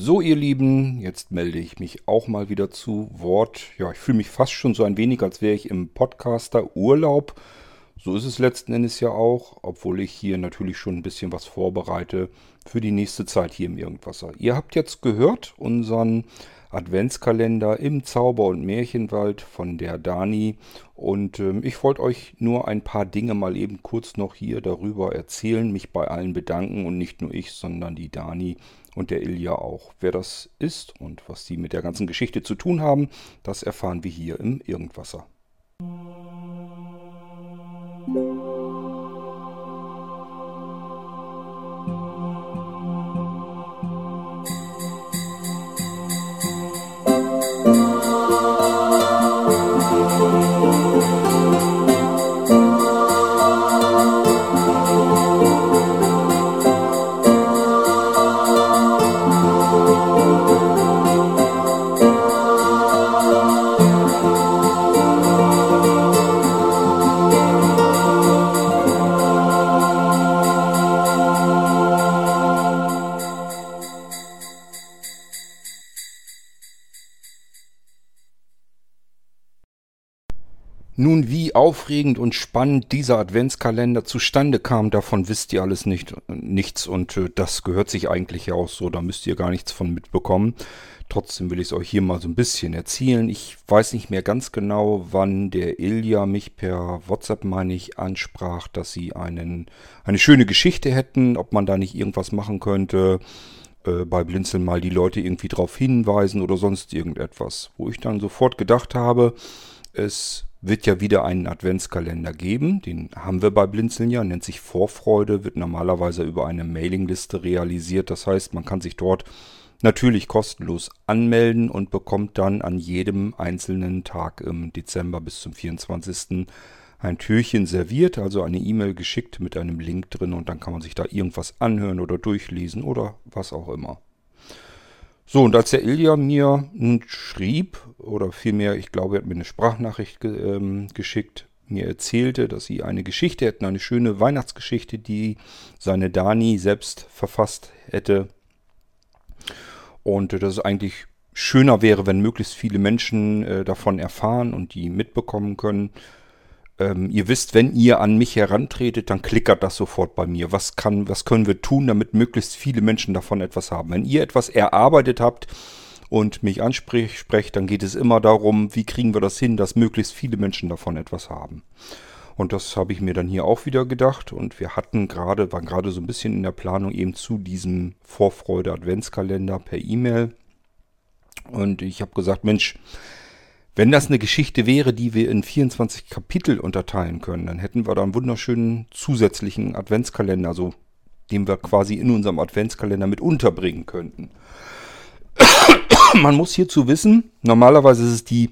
So, ihr Lieben, jetzt melde ich mich auch mal wieder zu Wort. Ja, ich fühle mich fast schon so ein wenig, als wäre ich im Podcaster-Urlaub. So ist es letzten Endes ja auch, obwohl ich hier natürlich schon ein bisschen was vorbereite für die nächste Zeit hier im Irgendwasser. Ihr habt jetzt gehört unseren Adventskalender im Zauber- und Märchenwald von der Dani. Und ähm, ich wollte euch nur ein paar Dinge mal eben kurz noch hier darüber erzählen, mich bei allen bedanken und nicht nur ich, sondern die Dani und der Ilja auch. Wer das ist und was die mit der ganzen Geschichte zu tun haben, das erfahren wir hier im Irgendwasser. Nun, aufregend und spannend dieser Adventskalender zustande kam, davon wisst ihr alles nicht, nichts und äh, das gehört sich eigentlich ja auch so, da müsst ihr gar nichts von mitbekommen. Trotzdem will ich es euch hier mal so ein bisschen erzählen. Ich weiß nicht mehr ganz genau, wann der Ilja mich per WhatsApp, meine ich, ansprach, dass sie einen, eine schöne Geschichte hätten, ob man da nicht irgendwas machen könnte, äh, bei Blinzeln mal die Leute irgendwie drauf hinweisen oder sonst irgendetwas. Wo ich dann sofort gedacht habe, es wird ja wieder einen Adventskalender geben. Den haben wir bei Blinzeln ja, nennt sich Vorfreude, wird normalerweise über eine Mailingliste realisiert. Das heißt, man kann sich dort natürlich kostenlos anmelden und bekommt dann an jedem einzelnen Tag im Dezember bis zum 24. ein Türchen serviert, also eine E-Mail geschickt mit einem Link drin und dann kann man sich da irgendwas anhören oder durchlesen oder was auch immer. So, und als der Ilja mir schrieb, oder vielmehr, ich glaube, er hat mir eine Sprachnachricht ge ähm, geschickt, mir erzählte, dass sie eine Geschichte hätten, eine schöne Weihnachtsgeschichte, die seine Dani selbst verfasst hätte. Und äh, dass es eigentlich schöner wäre, wenn möglichst viele Menschen äh, davon erfahren und die mitbekommen können. Ähm, ihr wisst, wenn ihr an mich herantretet, dann klickert das sofort bei mir. Was, kann, was können wir tun, damit möglichst viele Menschen davon etwas haben? Wenn ihr etwas erarbeitet habt und mich ansprecht, dann geht es immer darum, wie kriegen wir das hin, dass möglichst viele Menschen davon etwas haben. Und das habe ich mir dann hier auch wieder gedacht. Und wir hatten gerade, waren gerade so ein bisschen in der Planung eben zu diesem Vorfreude Adventskalender per E-Mail. Und ich habe gesagt, Mensch, wenn das eine Geschichte wäre, die wir in 24 Kapitel unterteilen können, dann hätten wir da einen wunderschönen zusätzlichen Adventskalender, so den wir quasi in unserem Adventskalender mit unterbringen könnten. Man muss hierzu wissen, normalerweise ist es die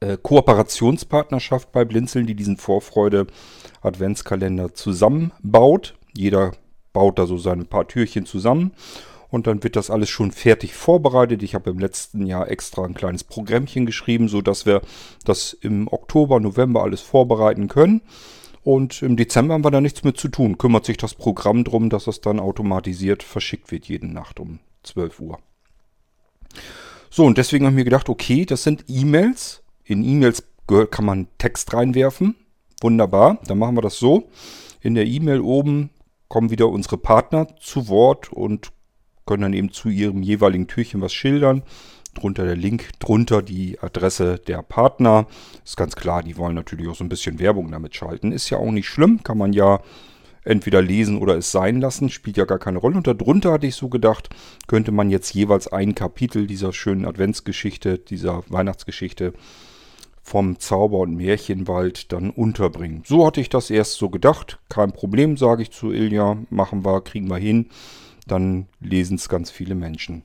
äh, Kooperationspartnerschaft bei Blinzeln, die diesen Vorfreude Adventskalender zusammenbaut. Jeder baut da so seine paar Türchen zusammen und dann wird das alles schon fertig vorbereitet. Ich habe im letzten Jahr extra ein kleines Programmchen geschrieben, sodass wir das im Oktober, November alles vorbereiten können. Und im Dezember haben wir da nichts mit zu tun. Kümmert sich das Programm darum, dass es dann automatisiert verschickt wird, jede Nacht um 12 Uhr. So, und deswegen habe ich mir gedacht, okay, das sind E-Mails. In E-Mails kann man Text reinwerfen. Wunderbar, dann machen wir das so. In der E-Mail oben kommen wieder unsere Partner zu Wort und können dann eben zu ihrem jeweiligen Türchen was schildern. Drunter der Link, drunter die Adresse der Partner. Ist ganz klar, die wollen natürlich auch so ein bisschen Werbung damit schalten. Ist ja auch nicht schlimm, kann man ja entweder lesen oder es sein lassen, spielt ja gar keine Rolle. Und darunter hatte ich so gedacht, könnte man jetzt jeweils ein Kapitel dieser schönen Adventsgeschichte, dieser Weihnachtsgeschichte vom Zauber- und Märchenwald dann unterbringen. So hatte ich das erst so gedacht. Kein Problem, sage ich zu Ilja. Machen wir, kriegen wir hin dann lesen es ganz viele Menschen.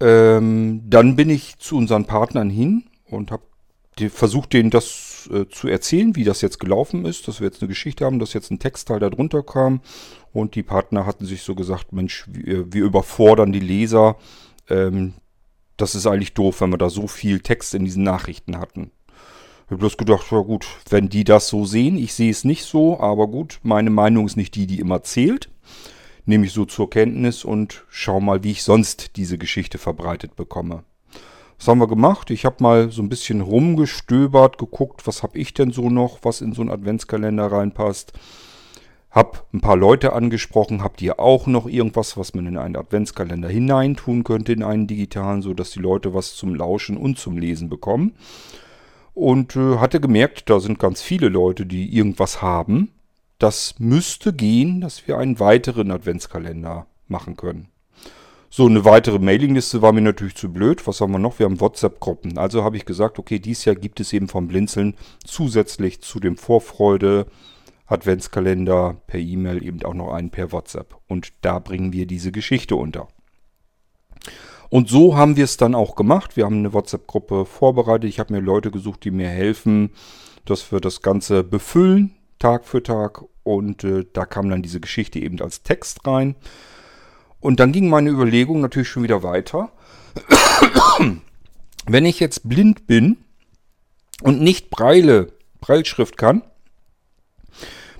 Ähm, dann bin ich zu unseren Partnern hin und habe versucht, denen das äh, zu erzählen, wie das jetzt gelaufen ist, dass wir jetzt eine Geschichte haben, dass jetzt ein Textteil darunter kam. Und die Partner hatten sich so gesagt, Mensch, wir, wir überfordern die Leser. Ähm, das ist eigentlich doof, wenn wir da so viel Text in diesen Nachrichten hatten. Ich habe bloß gedacht, ja gut, wenn die das so sehen, ich sehe es nicht so, aber gut, meine Meinung ist nicht die, die immer zählt. Nehme ich so zur Kenntnis und schaue mal, wie ich sonst diese Geschichte verbreitet bekomme. Was haben wir gemacht? Ich habe mal so ein bisschen rumgestöbert, geguckt, was habe ich denn so noch, was in so einen Adventskalender reinpasst. Hab ein paar Leute angesprochen, habt ihr auch noch irgendwas, was man in einen Adventskalender hineintun könnte, in einen digitalen, so dass die Leute was zum Lauschen und zum Lesen bekommen. Und äh, hatte gemerkt, da sind ganz viele Leute, die irgendwas haben. Das müsste gehen, dass wir einen weiteren Adventskalender machen können. So, eine weitere Mailingliste war mir natürlich zu blöd. Was haben wir noch? Wir haben WhatsApp-Gruppen. Also habe ich gesagt, okay, dieses Jahr gibt es eben vom Blinzeln zusätzlich zu dem Vorfreude Adventskalender per E-Mail eben auch noch einen per WhatsApp. Und da bringen wir diese Geschichte unter. Und so haben wir es dann auch gemacht. Wir haben eine WhatsApp-Gruppe vorbereitet. Ich habe mir Leute gesucht, die mir helfen, dass wir das Ganze befüllen, Tag für Tag. Und äh, da kam dann diese Geschichte eben als Text rein. Und dann ging meine Überlegung natürlich schon wieder weiter. Wenn ich jetzt blind bin und nicht Breile, Breilschrift kann,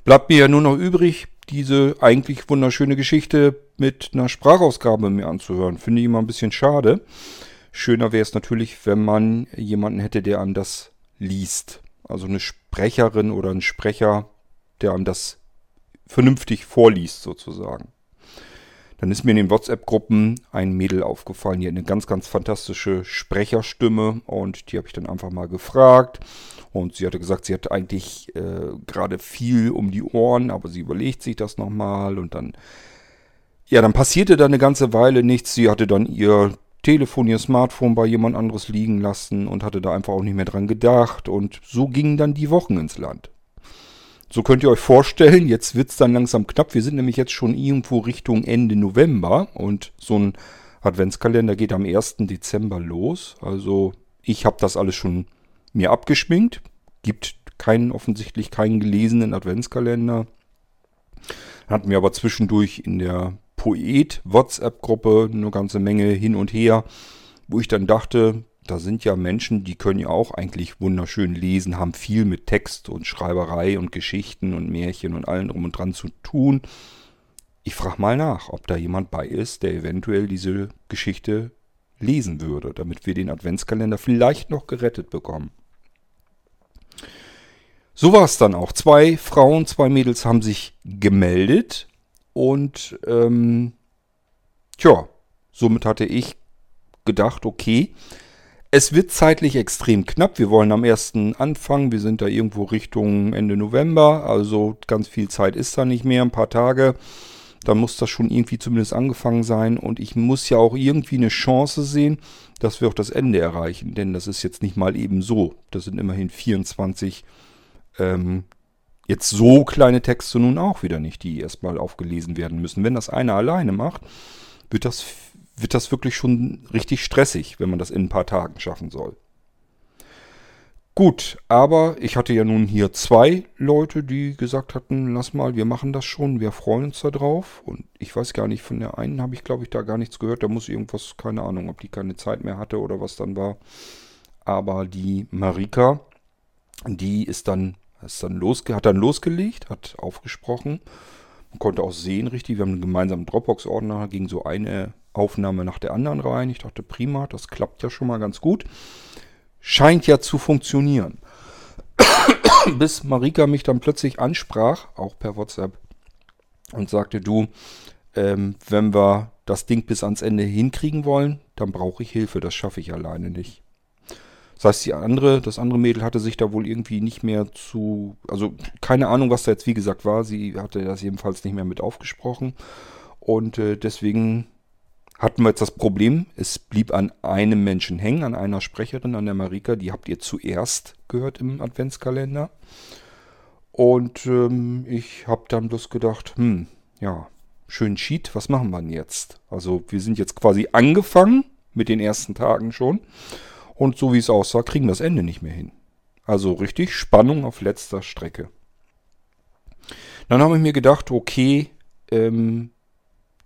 bleibt mir ja nur noch übrig, diese eigentlich wunderschöne Geschichte mit einer Sprachausgabe mir anzuhören. Finde ich immer ein bisschen schade. Schöner wäre es natürlich, wenn man jemanden hätte, der einem das liest. Also eine Sprecherin oder ein Sprecher, der einem das vernünftig vorliest sozusagen. Dann ist mir in den WhatsApp-Gruppen ein Mädel aufgefallen, die hat eine ganz, ganz fantastische Sprecherstimme und die habe ich dann einfach mal gefragt. Und sie hatte gesagt, sie hat eigentlich äh, gerade viel um die Ohren, aber sie überlegt sich das nochmal und dann, ja, dann passierte da eine ganze Weile nichts. Sie hatte dann ihr Telefon, ihr Smartphone bei jemand anderes liegen lassen und hatte da einfach auch nicht mehr dran gedacht und so gingen dann die Wochen ins Land. So könnt ihr euch vorstellen, jetzt wird es dann langsam knapp. Wir sind nämlich jetzt schon irgendwo Richtung Ende November und so ein Adventskalender geht am 1. Dezember los. Also ich habe das alles schon mir abgeschminkt. Gibt keinen, offensichtlich keinen gelesenen Adventskalender. Hatten wir aber zwischendurch in der Poet-WhatsApp-Gruppe eine ganze Menge hin und her, wo ich dann dachte, da sind ja Menschen, die können ja auch eigentlich wunderschön lesen, haben viel mit Text und Schreiberei und Geschichten und Märchen und allem drum und dran zu tun. Ich frage mal nach, ob da jemand bei ist, der eventuell diese Geschichte lesen würde, damit wir den Adventskalender vielleicht noch gerettet bekommen. So war es dann auch. Zwei Frauen, zwei Mädels haben sich gemeldet und ähm, tja, somit hatte ich gedacht, okay, es wird zeitlich extrem knapp. Wir wollen am 1. anfangen. Wir sind da irgendwo Richtung Ende November. Also ganz viel Zeit ist da nicht mehr, ein paar Tage. Dann muss das schon irgendwie zumindest angefangen sein. Und ich muss ja auch irgendwie eine Chance sehen, dass wir auch das Ende erreichen. Denn das ist jetzt nicht mal eben so. Das sind immerhin 24 ähm, jetzt so kleine Texte nun auch wieder nicht, die erstmal aufgelesen werden müssen. Wenn das einer alleine macht, wird das wird das wirklich schon richtig stressig, wenn man das in ein paar Tagen schaffen soll. Gut, aber ich hatte ja nun hier zwei Leute, die gesagt hatten, lass mal, wir machen das schon, wir freuen uns da drauf. Und ich weiß gar nicht, von der einen habe ich, glaube ich, da gar nichts gehört. Da muss irgendwas, keine Ahnung, ob die keine Zeit mehr hatte oder was dann war. Aber die Marika, die ist dann, ist dann losge hat dann losgelegt, hat aufgesprochen. Man konnte auch sehen, richtig, wir haben einen gemeinsamen Dropbox-Ordner, ging so eine Aufnahme nach der anderen rein. Ich dachte, prima, das klappt ja schon mal ganz gut. Scheint ja zu funktionieren. Bis Marika mich dann plötzlich ansprach, auch per WhatsApp, und sagte, du, ähm, wenn wir das Ding bis ans Ende hinkriegen wollen, dann brauche ich Hilfe, das schaffe ich alleine nicht. Das heißt, die andere, das andere Mädel hatte sich da wohl irgendwie nicht mehr zu, also keine Ahnung, was da jetzt wie gesagt war. Sie hatte das jedenfalls nicht mehr mit aufgesprochen. Und äh, deswegen hatten wir jetzt das Problem, es blieb an einem Menschen hängen, an einer Sprecherin, an der Marika. Die habt ihr zuerst gehört im Adventskalender. Und ähm, ich habe dann bloß gedacht, hm, ja, schön Cheat, was machen wir denn jetzt? Also wir sind jetzt quasi angefangen mit den ersten Tagen schon. Und so wie es aussah, kriegen wir das Ende nicht mehr hin. Also richtig Spannung auf letzter Strecke. Dann habe ich mir gedacht, okay, ähm,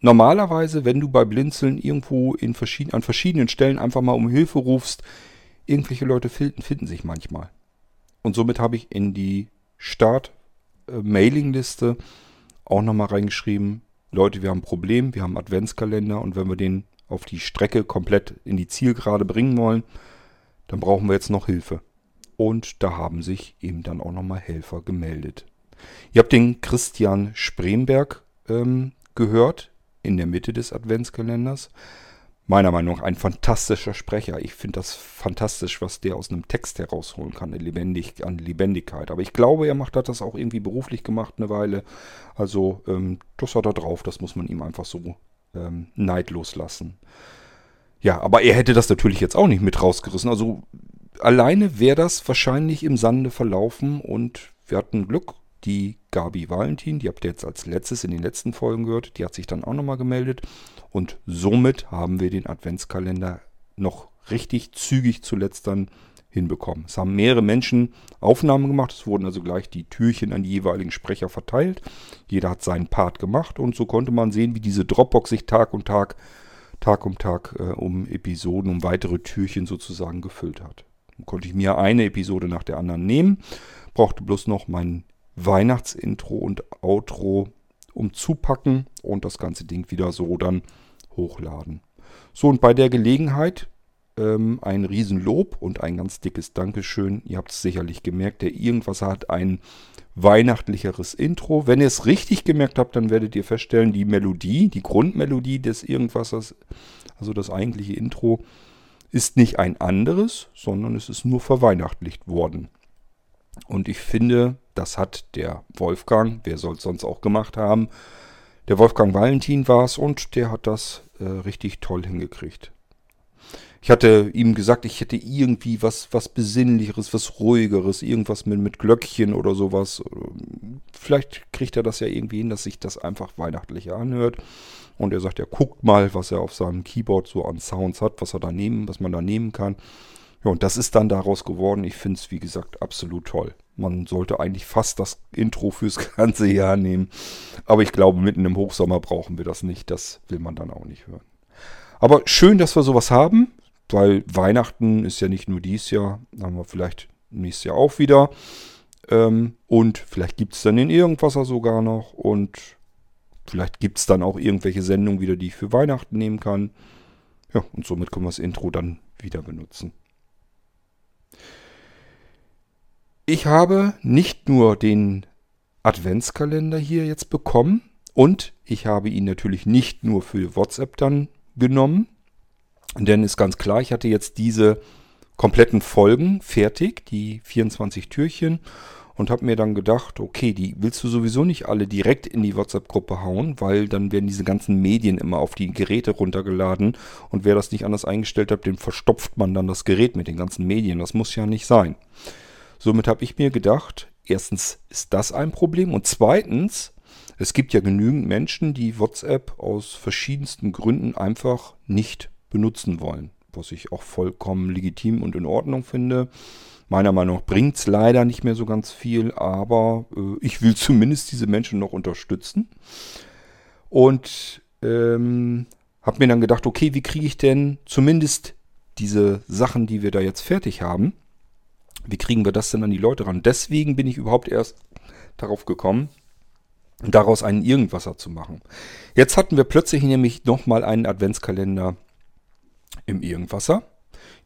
normalerweise, wenn du bei Blinzeln irgendwo in verschieden, an verschiedenen Stellen einfach mal um Hilfe rufst, irgendwelche Leute finden, finden sich manchmal. Und somit habe ich in die Start-Mailing-Liste auch nochmal reingeschrieben, Leute, wir haben ein Problem, wir haben Adventskalender und wenn wir den auf die Strecke komplett in die Zielgerade bringen wollen, dann brauchen wir jetzt noch Hilfe. Und da haben sich eben dann auch nochmal Helfer gemeldet. Ihr habt den Christian Spremberg ähm, gehört in der Mitte des Adventskalenders. Meiner Meinung nach ein fantastischer Sprecher. Ich finde das fantastisch, was der aus einem Text herausholen kann, Lebendig, an Lebendigkeit. Aber ich glaube, er macht, hat das auch irgendwie beruflich gemacht eine Weile. Also ähm, das hat er drauf, das muss man ihm einfach so ähm, neidlos lassen. Ja, aber er hätte das natürlich jetzt auch nicht mit rausgerissen. Also alleine wäre das wahrscheinlich im Sande verlaufen und wir hatten Glück. Die Gabi Valentin, die habt ihr jetzt als letztes in den letzten Folgen gehört, die hat sich dann auch nochmal gemeldet. Und somit haben wir den Adventskalender noch richtig zügig zuletzt dann hinbekommen. Es haben mehrere Menschen Aufnahmen gemacht. Es wurden also gleich die Türchen an die jeweiligen Sprecher verteilt. Jeder hat seinen Part gemacht und so konnte man sehen, wie diese Dropbox sich Tag und Tag, Tag um Tag äh, um Episoden, um weitere Türchen sozusagen gefüllt hat. Dann konnte ich mir eine Episode nach der anderen nehmen, brauchte bloß noch mein Weihnachtsintro und Outro umzupacken und das ganze Ding wieder so dann hochladen. So, und bei der Gelegenheit ähm, ein Riesenlob und ein ganz dickes Dankeschön. Ihr habt es sicherlich gemerkt, der Irgendwas hat ein weihnachtlicheres Intro. Wenn ihr es richtig gemerkt habt, dann werdet ihr feststellen, die Melodie, die Grundmelodie des Irgendwassers, also das eigentliche Intro, ist nicht ein anderes, sondern es ist nur verweihnachtlicht worden. Und ich finde, das hat der Wolfgang, wer soll es sonst auch gemacht haben, der Wolfgang Valentin war es und der hat das äh, richtig toll hingekriegt. Ich hatte ihm gesagt, ich hätte irgendwie was, was Besinnlicheres, was Ruhigeres, irgendwas mit, mit Glöckchen oder sowas. Vielleicht kriegt er das ja irgendwie hin, dass sich das einfach weihnachtlicher anhört. Und er sagt, ja, guckt mal, was er auf seinem Keyboard so an Sounds hat, was er da nehmen, was man da nehmen kann. Ja, und das ist dann daraus geworden. Ich finde es, wie gesagt, absolut toll. Man sollte eigentlich fast das Intro fürs ganze Jahr nehmen. Aber ich glaube, mitten im Hochsommer brauchen wir das nicht. Das will man dann auch nicht hören. Aber schön, dass wir sowas haben, weil Weihnachten ist ja nicht nur dieses Jahr. Haben wir vielleicht nächstes Jahr auch wieder. Ähm, und vielleicht gibt es dann den Irgendwasser sogar noch. Und vielleicht gibt es dann auch irgendwelche Sendungen wieder, die ich für Weihnachten nehmen kann. Ja, und somit können wir das Intro dann wieder benutzen. Ich habe nicht nur den Adventskalender hier jetzt bekommen und ich habe ihn natürlich nicht nur für WhatsApp dann genommen, denn ist ganz klar, ich hatte jetzt diese kompletten Folgen fertig, die 24 Türchen und habe mir dann gedacht, okay, die willst du sowieso nicht alle direkt in die WhatsApp-Gruppe hauen, weil dann werden diese ganzen Medien immer auf die Geräte runtergeladen und wer das nicht anders eingestellt hat, dem verstopft man dann das Gerät mit den ganzen Medien. Das muss ja nicht sein. Somit habe ich mir gedacht, erstens ist das ein Problem und zweitens, es gibt ja genügend Menschen, die WhatsApp aus verschiedensten Gründen einfach nicht benutzen wollen, was ich auch vollkommen legitim und in Ordnung finde. Meiner Meinung nach bringt es leider nicht mehr so ganz viel, aber äh, ich will zumindest diese Menschen noch unterstützen. Und ähm, habe mir dann gedacht, okay, wie kriege ich denn zumindest diese Sachen, die wir da jetzt fertig haben, wie kriegen wir das denn an die Leute ran? Deswegen bin ich überhaupt erst darauf gekommen, daraus einen Irgendwasser zu machen. Jetzt hatten wir plötzlich nämlich nochmal einen Adventskalender im Irgendwasser.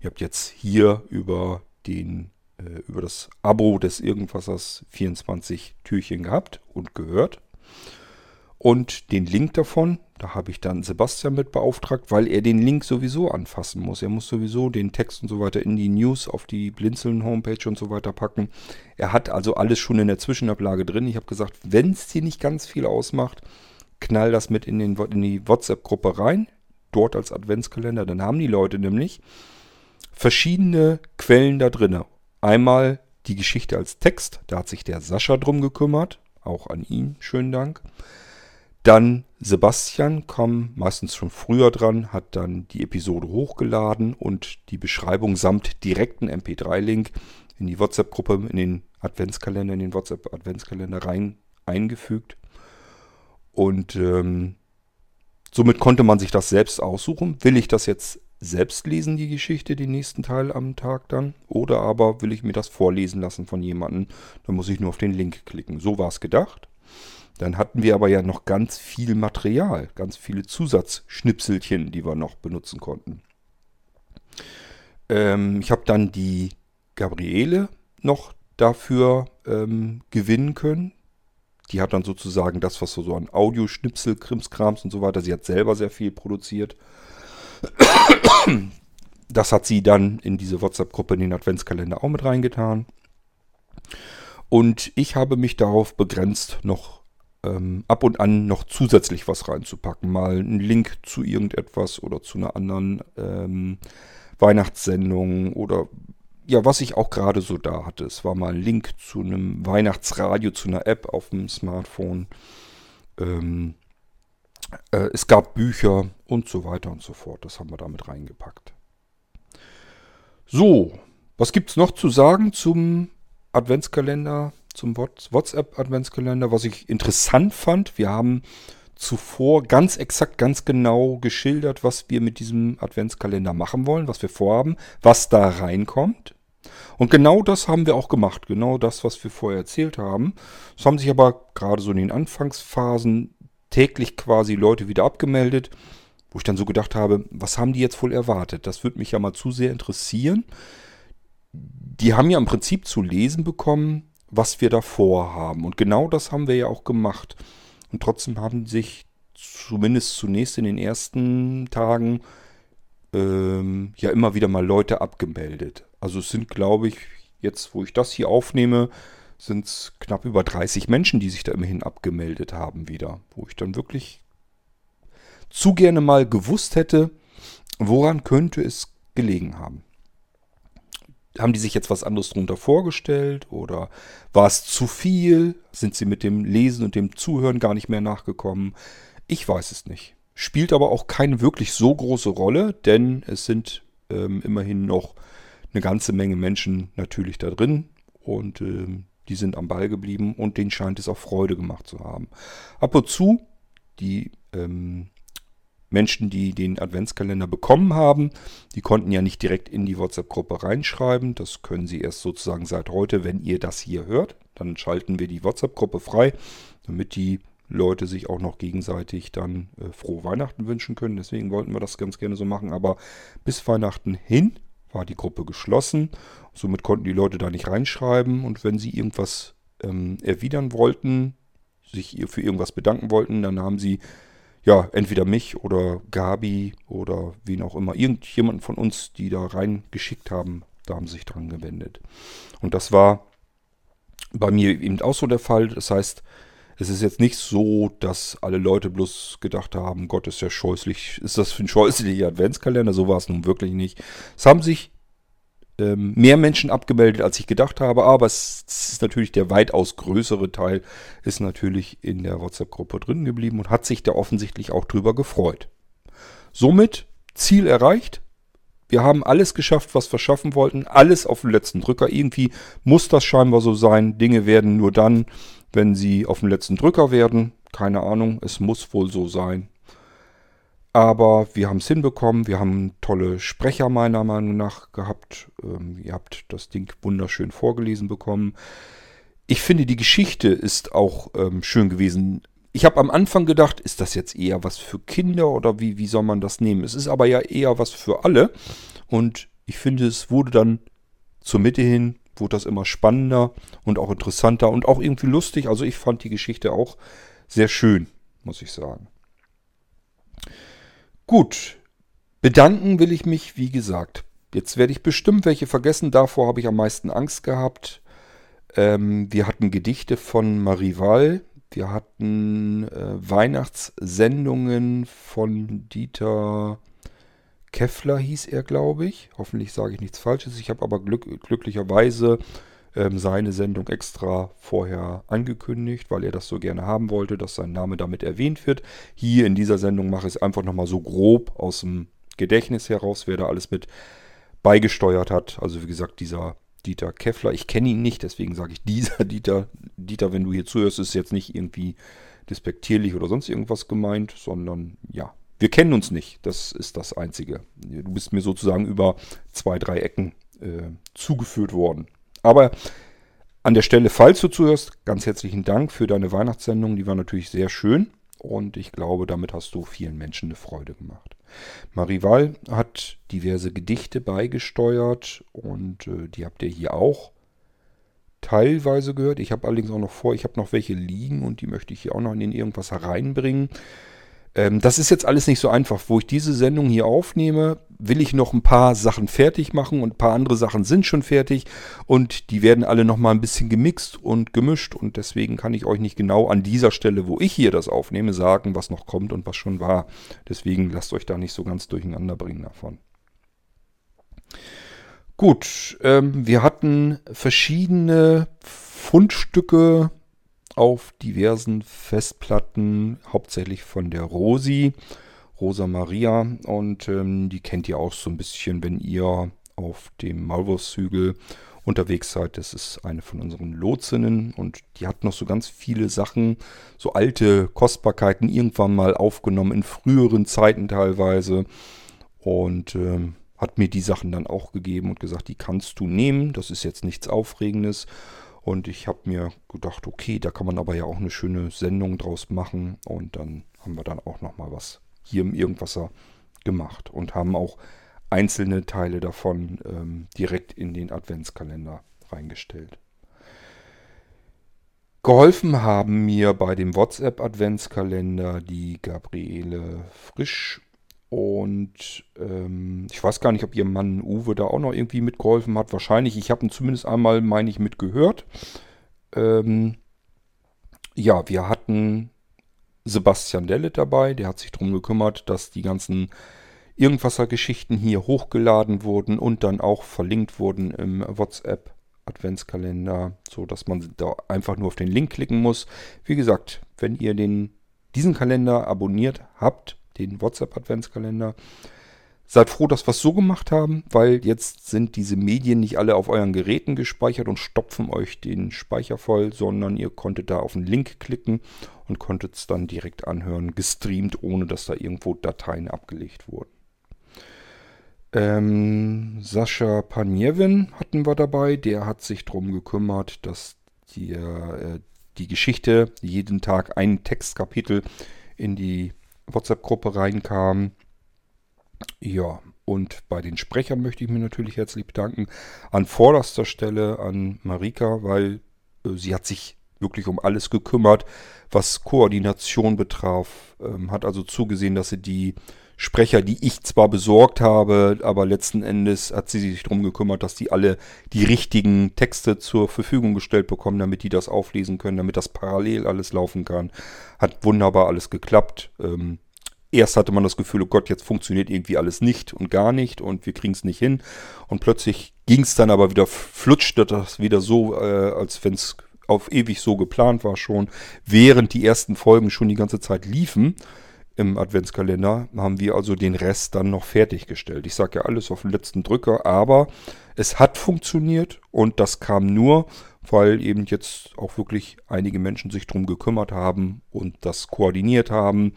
Ihr habt jetzt hier über den äh, über das Abo des Irgendwassers 24 Türchen gehabt und gehört. Und den Link davon, da habe ich dann Sebastian mit beauftragt, weil er den Link sowieso anfassen muss. Er muss sowieso den Text und so weiter in die News auf die Blinzeln-Homepage und so weiter packen. Er hat also alles schon in der Zwischenablage drin. Ich habe gesagt, wenn es dir nicht ganz viel ausmacht, knall das mit in, den, in die WhatsApp-Gruppe rein. Dort als Adventskalender. Dann haben die Leute nämlich verschiedene Quellen da drin. Einmal die Geschichte als Text. Da hat sich der Sascha drum gekümmert. Auch an ihn. Schönen Dank. Dann Sebastian kam meistens schon früher dran, hat dann die Episode hochgeladen und die Beschreibung samt direkten MP3-Link in die WhatsApp-Gruppe, in den Adventskalender, in den WhatsApp-Adventskalender rein eingefügt. Und ähm, somit konnte man sich das selbst aussuchen. Will ich das jetzt selbst lesen, die Geschichte, den nächsten Teil am Tag dann? Oder aber will ich mir das vorlesen lassen von jemandem? Dann muss ich nur auf den Link klicken. So war es gedacht. Dann hatten wir aber ja noch ganz viel Material, ganz viele Zusatzschnipselchen, die wir noch benutzen konnten. Ähm, ich habe dann die Gabriele noch dafür ähm, gewinnen können. Die hat dann sozusagen das, was so, an Audioschnipsel, Krimskrams und so weiter, sie hat selber sehr viel produziert. Das hat sie dann in diese WhatsApp-Gruppe in den Adventskalender auch mit reingetan. Und ich habe mich darauf begrenzt, noch ähm, ab und an noch zusätzlich was reinzupacken. Mal einen Link zu irgendetwas oder zu einer anderen ähm, Weihnachtssendung oder ja, was ich auch gerade so da hatte. Es war mal ein Link zu einem Weihnachtsradio, zu einer App auf dem Smartphone. Ähm, äh, es gab Bücher und so weiter und so fort. Das haben wir damit reingepackt. So, was gibt es noch zu sagen zum Adventskalender, zum WhatsApp-Adventskalender? Was ich interessant fand, wir haben zuvor ganz exakt, ganz genau geschildert, was wir mit diesem Adventskalender machen wollen, was wir vorhaben, was da reinkommt. Und genau das haben wir auch gemacht, genau das, was wir vorher erzählt haben. Es haben sich aber gerade so in den Anfangsphasen täglich quasi Leute wieder abgemeldet. Wo ich dann so gedacht habe, was haben die jetzt wohl erwartet? Das würde mich ja mal zu sehr interessieren. Die haben ja im Prinzip zu lesen bekommen, was wir da vorhaben. Und genau das haben wir ja auch gemacht. Und trotzdem haben sich zumindest zunächst in den ersten Tagen ähm, ja immer wieder mal Leute abgemeldet. Also es sind, glaube ich, jetzt, wo ich das hier aufnehme, sind es knapp über 30 Menschen, die sich da immerhin abgemeldet haben wieder. Wo ich dann wirklich zu gerne mal gewusst hätte, woran könnte es gelegen haben. Haben die sich jetzt was anderes darunter vorgestellt oder war es zu viel? Sind sie mit dem Lesen und dem Zuhören gar nicht mehr nachgekommen? Ich weiß es nicht. Spielt aber auch keine wirklich so große Rolle, denn es sind ähm, immerhin noch eine ganze Menge Menschen natürlich da drin und ähm, die sind am Ball geblieben und denen scheint es auch Freude gemacht zu haben. Ab und zu die ähm, Menschen, die den Adventskalender bekommen haben, die konnten ja nicht direkt in die WhatsApp-Gruppe reinschreiben. Das können sie erst sozusagen seit heute, wenn ihr das hier hört. Dann schalten wir die WhatsApp-Gruppe frei, damit die Leute sich auch noch gegenseitig dann äh, frohe Weihnachten wünschen können. Deswegen wollten wir das ganz gerne so machen. Aber bis Weihnachten hin war die Gruppe geschlossen. Somit konnten die Leute da nicht reinschreiben. Und wenn sie irgendwas ähm, erwidern wollten, sich für irgendwas bedanken wollten, dann haben sie ja, entweder mich oder Gabi oder wen auch immer, irgendjemanden von uns, die da reingeschickt haben, da haben sie sich dran gewendet. Und das war bei mir eben auch so der Fall. Das heißt, es ist jetzt nicht so, dass alle Leute bloß gedacht haben, Gott ist ja scheußlich, ist das für ein scheußlicher Adventskalender? So war es nun wirklich nicht. Es haben sich ähm, mehr Menschen abgemeldet, als ich gedacht habe. Aber es, ist natürlich der weitaus größere Teil, ist natürlich in der WhatsApp-Gruppe drin geblieben und hat sich da offensichtlich auch drüber gefreut. Somit Ziel erreicht. Wir haben alles geschafft, was wir schaffen wollten. Alles auf den letzten Drücker. Irgendwie muss das scheinbar so sein. Dinge werden nur dann, wenn sie auf den letzten Drücker werden. Keine Ahnung. Es muss wohl so sein. Aber wir haben es hinbekommen. Wir haben tolle Sprecher meiner Meinung nach gehabt. Ähm, ihr habt das Ding wunderschön vorgelesen bekommen. Ich finde, die Geschichte ist auch ähm, schön gewesen. Ich habe am Anfang gedacht, ist das jetzt eher was für Kinder oder wie, wie soll man das nehmen? Es ist aber ja eher was für alle. Und ich finde, es wurde dann zur Mitte hin, wurde das immer spannender und auch interessanter und auch irgendwie lustig. Also ich fand die Geschichte auch sehr schön, muss ich sagen. Gut, bedanken will ich mich, wie gesagt. Jetzt werde ich bestimmt welche vergessen, davor habe ich am meisten Angst gehabt. Ähm, wir hatten Gedichte von Marie Wall, wir hatten äh, Weihnachtssendungen von Dieter Keffler, hieß er, glaube ich. Hoffentlich sage ich nichts Falsches. Ich habe aber glück, glücklicherweise ähm, seine Sendung extra vorher angekündigt, weil er das so gerne haben wollte, dass sein Name damit erwähnt wird. Hier in dieser Sendung mache ich es einfach nochmal so grob aus dem Gedächtnis heraus, wer da alles mit beigesteuert hat. Also wie gesagt, dieser Dieter Keffler. Ich kenne ihn nicht, deswegen sage ich dieser Dieter. Dieter, wenn du hier zuhörst, ist jetzt nicht irgendwie despektierlich oder sonst irgendwas gemeint, sondern ja, wir kennen uns nicht. Das ist das Einzige. Du bist mir sozusagen über zwei, drei Ecken äh, zugeführt worden. Aber An der Stelle, falls du zuhörst, ganz herzlichen Dank für deine Weihnachtssendung. Die war natürlich sehr schön und ich glaube, damit hast du vielen Menschen eine Freude gemacht. Marival hat diverse Gedichte beigesteuert und äh, die habt ihr hier auch teilweise gehört. Ich habe allerdings auch noch vor, ich habe noch welche liegen und die möchte ich hier auch noch in irgendwas hereinbringen. Ähm, das ist jetzt alles nicht so einfach. Wo ich diese Sendung hier aufnehme, will ich noch ein paar Sachen fertig machen und ein paar andere Sachen sind schon fertig und die werden alle nochmal ein bisschen gemixt und gemischt und deswegen kann ich euch nicht genau an dieser Stelle, wo ich hier das aufnehme, sagen, was noch kommt und was schon war. Deswegen lasst euch da nicht so ganz durcheinander bringen davon. Gut, ähm, wir hatten verschiedene Fundstücke auf diversen Festplatten, hauptsächlich von der Rosi, Rosa Maria. Und ähm, die kennt ihr auch so ein bisschen, wenn ihr auf dem Maulwurfshügel unterwegs seid. Das ist eine von unseren Lotsinnen und die hat noch so ganz viele Sachen, so alte Kostbarkeiten irgendwann mal aufgenommen, in früheren Zeiten teilweise. Und ähm, hat mir die Sachen dann auch gegeben und gesagt, die kannst du nehmen. Das ist jetzt nichts Aufregendes. Und ich habe mir gedacht, okay, da kann man aber ja auch eine schöne Sendung draus machen. Und dann haben wir dann auch nochmal was hier im Irgendwasser gemacht und haben auch einzelne Teile davon ähm, direkt in den Adventskalender reingestellt. Geholfen haben mir bei dem WhatsApp-Adventskalender die Gabriele Frisch und ähm, ich weiß gar nicht, ob ihr Mann Uwe da auch noch irgendwie mitgeholfen hat. Wahrscheinlich, ich habe ihn zumindest einmal, meine ich, mitgehört. Ähm, ja, wir hatten Sebastian Dellet dabei, der hat sich darum gekümmert, dass die ganzen Irgendwasser-Geschichten hier hochgeladen wurden und dann auch verlinkt wurden im WhatsApp. Adventskalender, so dass man da einfach nur auf den Link klicken muss. Wie gesagt, wenn ihr den, diesen Kalender abonniert habt, den WhatsApp-Adventskalender. Seid froh, dass wir es so gemacht haben, weil jetzt sind diese Medien nicht alle auf euren Geräten gespeichert und stopfen euch den Speicher voll, sondern ihr konntet da auf den Link klicken und konntet es dann direkt anhören, gestreamt, ohne dass da irgendwo Dateien abgelegt wurden. Ähm, Sascha Panjewin hatten wir dabei, der hat sich darum gekümmert, dass die, äh, die Geschichte jeden Tag ein Textkapitel in die WhatsApp-Gruppe reinkam. Ja, und bei den Sprechern möchte ich mich natürlich herzlich bedanken. An vorderster Stelle an Marika, weil äh, sie hat sich wirklich um alles gekümmert, was Koordination betraf. Ähm, hat also zugesehen, dass sie die Sprecher, die ich zwar besorgt habe, aber letzten Endes hat sie sich darum gekümmert, dass die alle die richtigen Texte zur Verfügung gestellt bekommen, damit die das auflesen können, damit das parallel alles laufen kann. Hat wunderbar alles geklappt. Ähm, erst hatte man das Gefühl, oh Gott, jetzt funktioniert irgendwie alles nicht und gar nicht und wir kriegen es nicht hin. Und plötzlich ging es dann aber wieder, flutschte das wieder so, äh, als wenn es auf ewig so geplant war schon, während die ersten Folgen schon die ganze Zeit liefen im Adventskalender, haben wir also den Rest dann noch fertiggestellt. Ich sage ja alles auf den letzten Drücker, aber es hat funktioniert und das kam nur, weil eben jetzt auch wirklich einige Menschen sich drum gekümmert haben und das koordiniert haben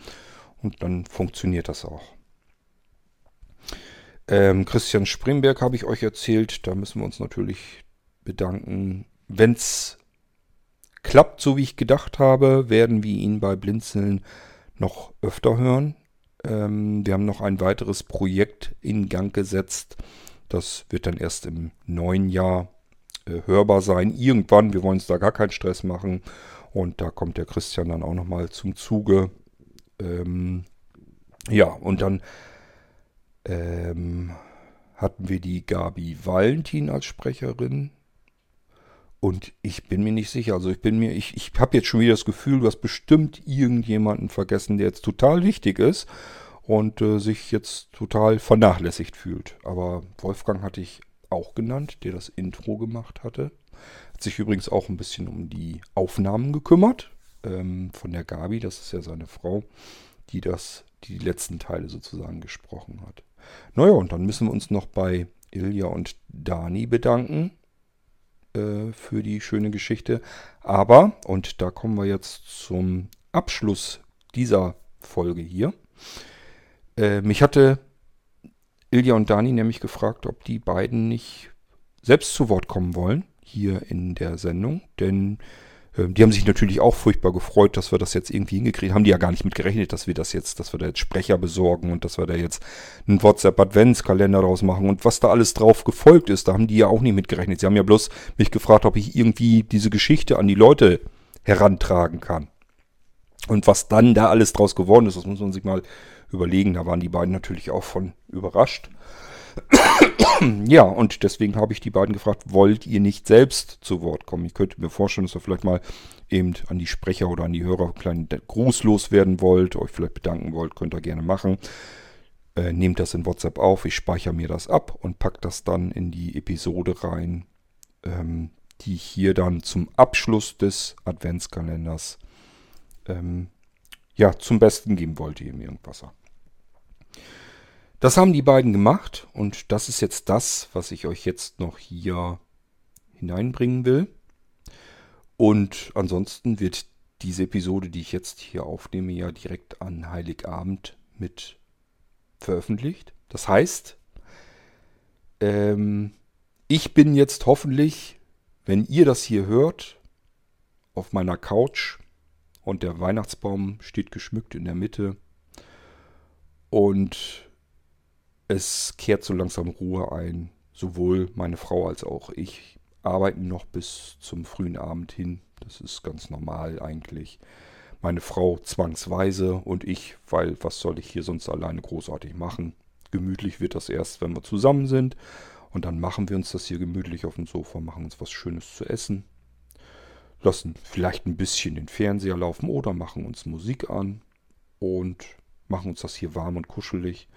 und dann funktioniert das auch. Ähm, Christian Springberg habe ich euch erzählt, da müssen wir uns natürlich bedanken. Wenn es klappt, so wie ich gedacht habe, werden wir ihn bei Blinzeln noch öfter hören. Ähm, wir haben noch ein weiteres Projekt in Gang gesetzt. Das wird dann erst im neuen Jahr äh, hörbar sein. Irgendwann, wir wollen uns da gar keinen Stress machen. Und da kommt der Christian dann auch nochmal zum Zuge. Ähm, ja, und dann ähm, hatten wir die Gabi Valentin als Sprecherin. Und ich bin mir nicht sicher. Also ich bin mir, ich, ich habe jetzt schon wieder das Gefühl, du hast bestimmt irgendjemanden vergessen, der jetzt total wichtig ist und äh, sich jetzt total vernachlässigt fühlt. Aber Wolfgang hatte ich auch genannt, der das Intro gemacht hatte. Hat sich übrigens auch ein bisschen um die Aufnahmen gekümmert. Ähm, von der Gabi, das ist ja seine Frau, die das, die, die letzten Teile sozusagen gesprochen hat. Naja, und dann müssen wir uns noch bei Ilja und Dani bedanken äh, für die schöne Geschichte. Aber, und da kommen wir jetzt zum Abschluss dieser Folge hier. Äh, mich hatte Ilja und Dani nämlich gefragt, ob die beiden nicht selbst zu Wort kommen wollen, hier in der Sendung, denn die haben sich natürlich auch furchtbar gefreut, dass wir das jetzt irgendwie hingekriegt haben. Die ja gar nicht mit gerechnet, dass wir das jetzt, dass wir da jetzt Sprecher besorgen und dass wir da jetzt einen WhatsApp-Adventskalender draus machen und was da alles drauf gefolgt ist, da haben die ja auch nicht mit gerechnet. Sie haben ja bloß mich gefragt, ob ich irgendwie diese Geschichte an die Leute herantragen kann. Und was dann da alles draus geworden ist, das muss man sich mal überlegen. Da waren die beiden natürlich auch von überrascht. ja, und deswegen habe ich die beiden gefragt, wollt ihr nicht selbst zu Wort kommen? Ich könnte mir vorstellen, dass ihr vielleicht mal eben an die Sprecher oder an die Hörer einen kleinen Gruß loswerden wollt, euch vielleicht bedanken wollt, könnt ihr gerne machen. Äh, nehmt das in WhatsApp auf, ich speichere mir das ab und packe das dann in die Episode rein, ähm, die ich hier dann zum Abschluss des Adventskalenders ähm, ja, zum Besten geben wollte im Irgendwasser. Das haben die beiden gemacht und das ist jetzt das, was ich euch jetzt noch hier hineinbringen will. Und ansonsten wird diese Episode, die ich jetzt hier aufnehme, ja direkt an Heiligabend mit veröffentlicht. Das heißt, ähm, ich bin jetzt hoffentlich, wenn ihr das hier hört, auf meiner Couch und der Weihnachtsbaum steht geschmückt in der Mitte und es kehrt so langsam Ruhe ein. Sowohl meine Frau als auch ich arbeiten noch bis zum frühen Abend hin. Das ist ganz normal eigentlich. Meine Frau zwangsweise und ich, weil was soll ich hier sonst alleine großartig machen? Gemütlich wird das erst, wenn wir zusammen sind. Und dann machen wir uns das hier gemütlich auf dem Sofa, machen uns was Schönes zu essen. Lassen vielleicht ein bisschen den Fernseher laufen oder machen uns Musik an und machen uns das hier warm und kuschelig.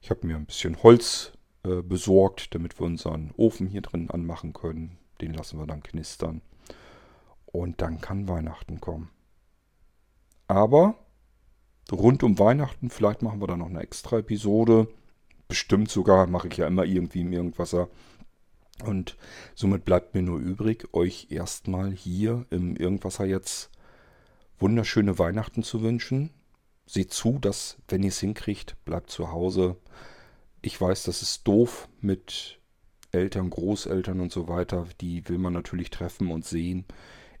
Ich habe mir ein bisschen Holz äh, besorgt, damit wir unseren Ofen hier drin anmachen können. Den lassen wir dann knistern. Und dann kann Weihnachten kommen. Aber rund um Weihnachten, vielleicht machen wir da noch eine extra Episode. Bestimmt sogar, mache ich ja immer irgendwie im Irgendwasser. Und somit bleibt mir nur übrig, euch erstmal hier im Irgendwasser jetzt wunderschöne Weihnachten zu wünschen seht zu, dass, wenn ihr es hinkriegt, bleibt zu Hause. Ich weiß, das ist doof mit Eltern, Großeltern und so weiter. Die will man natürlich treffen und sehen.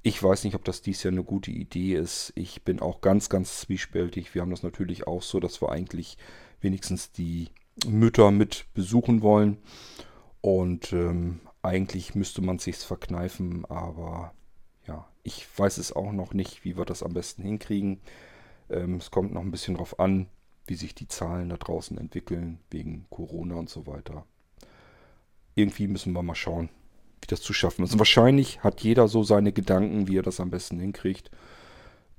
Ich weiß nicht, ob das dies Jahr eine gute Idee ist. Ich bin auch ganz, ganz zwiespältig. Wir haben das natürlich auch so, dass wir eigentlich wenigstens die Mütter mit besuchen wollen. Und ähm, eigentlich müsste man sich verkneifen, aber ja, ich weiß es auch noch nicht, wie wir das am besten hinkriegen. Ähm, es kommt noch ein bisschen darauf an, wie sich die Zahlen da draußen entwickeln, wegen Corona und so weiter. Irgendwie müssen wir mal schauen, wie das zu schaffen ist. Und wahrscheinlich hat jeder so seine Gedanken, wie er das am besten hinkriegt.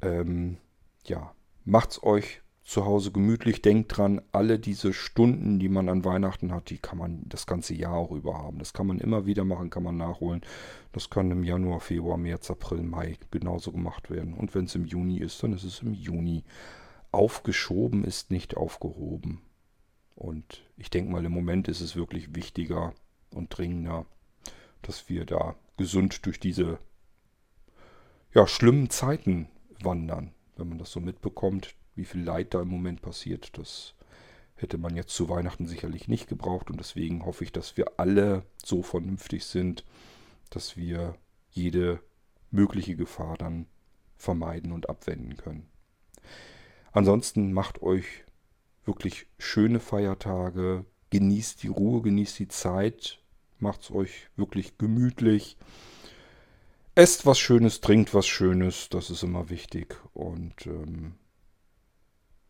Ähm, ja, macht's euch zu Hause gemütlich. Denkt dran, alle diese Stunden, die man an Weihnachten hat, die kann man das ganze Jahr auch über haben. Das kann man immer wieder machen, kann man nachholen. Das kann im Januar, Februar, März, April, Mai genauso gemacht werden. Und wenn es im Juni ist, dann ist es im Juni. Aufgeschoben ist nicht aufgehoben. Und ich denke mal, im Moment ist es wirklich wichtiger und dringender, dass wir da gesund durch diese ja, schlimmen Zeiten wandern. Wenn man das so mitbekommt, wie viel Leid da im Moment passiert, das hätte man jetzt zu Weihnachten sicherlich nicht gebraucht. Und deswegen hoffe ich, dass wir alle so vernünftig sind, dass wir jede mögliche Gefahr dann vermeiden und abwenden können. Ansonsten macht euch wirklich schöne Feiertage, genießt die Ruhe, genießt die Zeit, macht es euch wirklich gemütlich. Esst was Schönes, trinkt was Schönes, das ist immer wichtig. Und ähm,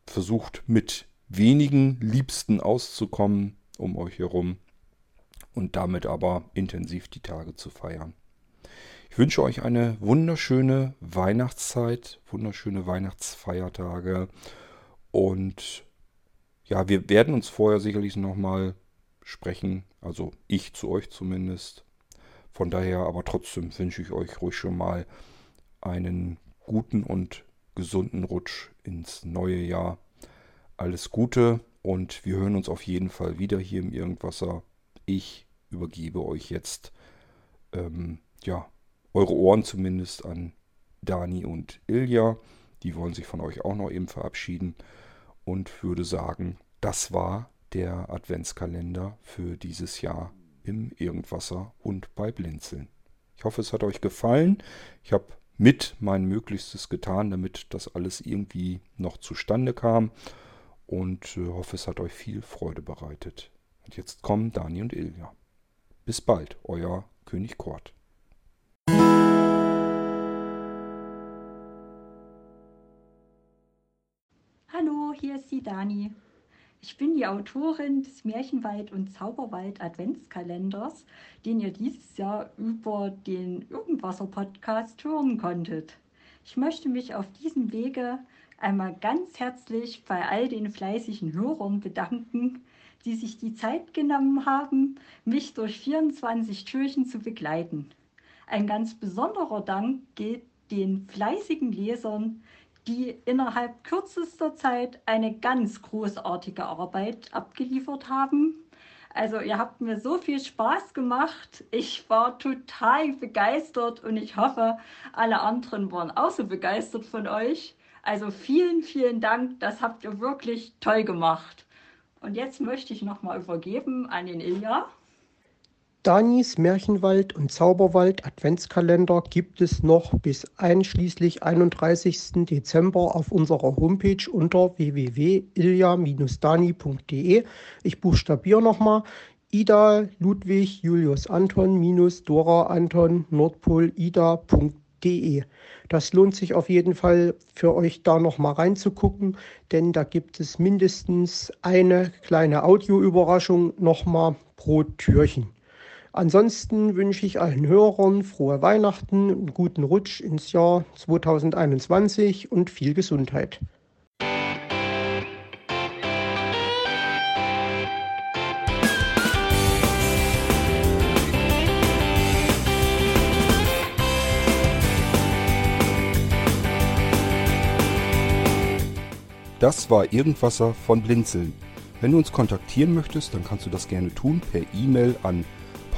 versucht mit wenigen Liebsten auszukommen um euch herum und damit aber intensiv die Tage zu feiern. Ich wünsche euch eine wunderschöne Weihnachtszeit, wunderschöne Weihnachtsfeiertage und ja, wir werden uns vorher sicherlich nochmal sprechen, also ich zu euch zumindest. Von daher aber trotzdem wünsche ich euch ruhig schon mal einen guten und gesunden Rutsch ins neue Jahr. Alles Gute und wir hören uns auf jeden Fall wieder hier im Irgendwasser. Ich übergebe euch jetzt ähm, ja, eure Ohren zumindest an Dani und Ilja. Die wollen sich von euch auch noch eben verabschieden und würde sagen, das war der Adventskalender für dieses Jahr im Irgendwasser und bei Blinzeln. Ich hoffe, es hat euch gefallen. Ich habe mit mein Möglichstes getan, damit das alles irgendwie noch zustande kam und äh, hoffe, es hat euch viel Freude bereitet. Und jetzt kommen Dani und Ilja. Bis bald, euer König Kort. Hallo, hier ist die Dani. Ich bin die Autorin des Märchenwald- und Zauberwald-Adventskalenders, den ihr dieses Jahr über den Irgendwasser-Podcast hören konntet. Ich möchte mich auf diesem Wege einmal ganz herzlich bei all den fleißigen Hörern bedanken, die sich die Zeit genommen haben, mich durch 24 Türchen zu begleiten. Ein ganz besonderer Dank geht den fleißigen Lesern, die innerhalb kürzester Zeit eine ganz großartige Arbeit abgeliefert haben. Also ihr habt mir so viel Spaß gemacht. Ich war total begeistert und ich hoffe, alle anderen waren auch so begeistert von euch. Also vielen, vielen Dank. Das habt ihr wirklich toll gemacht. Und jetzt möchte ich nochmal übergeben an den Ilja. Danis Märchenwald und Zauberwald Adventskalender gibt es noch bis einschließlich 31. Dezember auf unserer Homepage unter www.ilja-dani.de. Ich buchstabiere nochmal. Ida Ludwig Julius Anton minus Dora Anton Nordpol Ida.de. Das lohnt sich auf jeden Fall für euch da nochmal reinzugucken, denn da gibt es mindestens eine kleine Audioüberraschung nochmal pro Türchen. Ansonsten wünsche ich allen Hörern frohe Weihnachten, einen guten Rutsch ins Jahr 2021 und viel Gesundheit. Das war Irgendwasser von Blinzeln. Wenn du uns kontaktieren möchtest, dann kannst du das gerne tun per E-Mail an